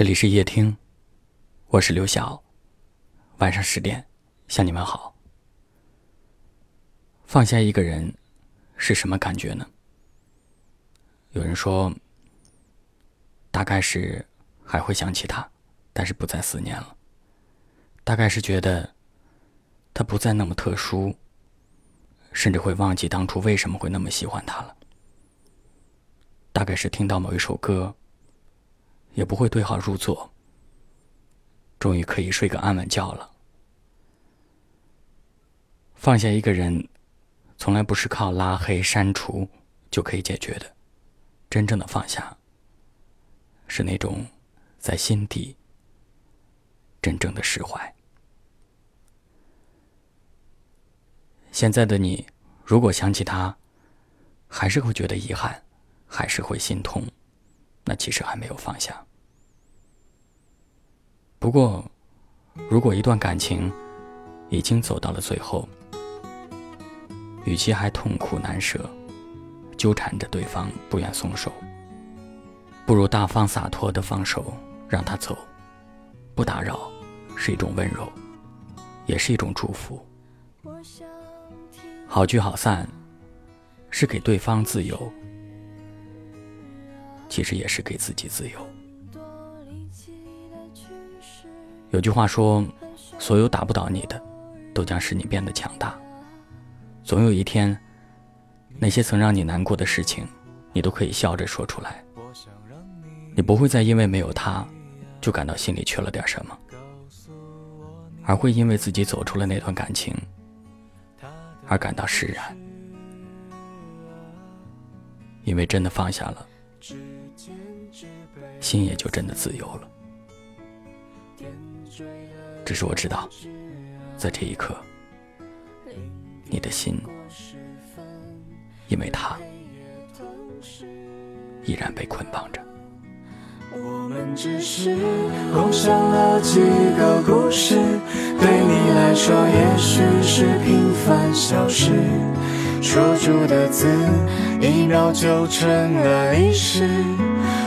这里是夜听，我是刘晓。晚上十点，向你们好。放下一个人是什么感觉呢？有人说，大概是还会想起他，但是不再思念了。大概是觉得他不再那么特殊，甚至会忘记当初为什么会那么喜欢他了。大概是听到某一首歌。也不会对号入座，终于可以睡个安稳觉了。放下一个人，从来不是靠拉黑删除就可以解决的。真正的放下，是那种在心底真正的释怀。现在的你，如果想起他，还是会觉得遗憾，还是会心痛。那其实还没有放下。不过，如果一段感情已经走到了最后，与其还痛苦难舍，纠缠着对方不愿松手，不如大方洒脱的放手，让他走，不打扰，是一种温柔，也是一种祝福。好聚好散，是给对方自由。其实也是给自己自由。有句话说：“所有打不倒你的，都将使你变得强大。”总有一天，那些曾让你难过的事情，你都可以笑着说出来。你不会再因为没有他，就感到心里缺了点什么，而会因为自己走出了那段感情，而感到释然。因为真的放下了。心也就真的自由了。只是我知道，在这一刻，你的心因为他依然被捆绑着。我们只是共享了几个故事，对你来说也许是平凡小事，说出的字一秒就成了历史。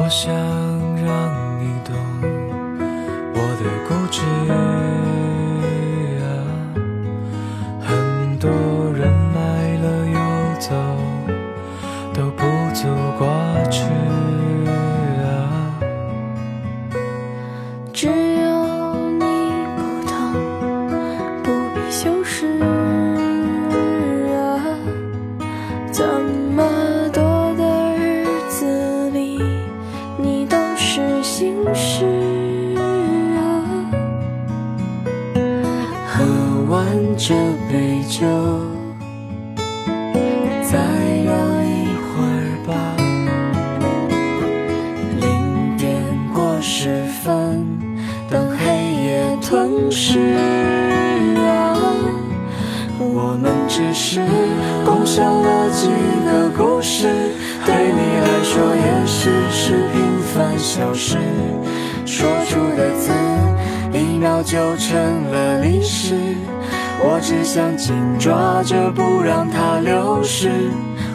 我想让你懂我的固执啊，很多人来了又走，是啊，喝完这杯酒，再聊一会儿吧。零点过十分，等黑夜吞噬啊。我们只是共享了几个故事，对你来说也许是平凡小事。说出的字，一秒就成了历史。我只想紧抓着，不让它流失。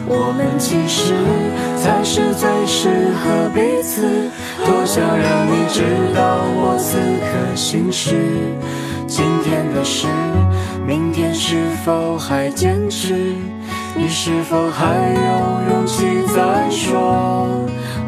我们其实才是最适合彼此。多想让你知道我此刻心事。今天的事，明天是否还坚持？你是否还有勇气再说？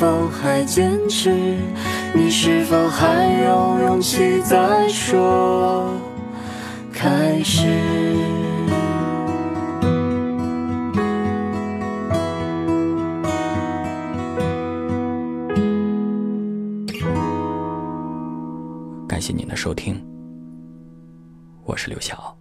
否还坚持？你是否还有勇气再说开始？感谢您的收听，我是刘晓。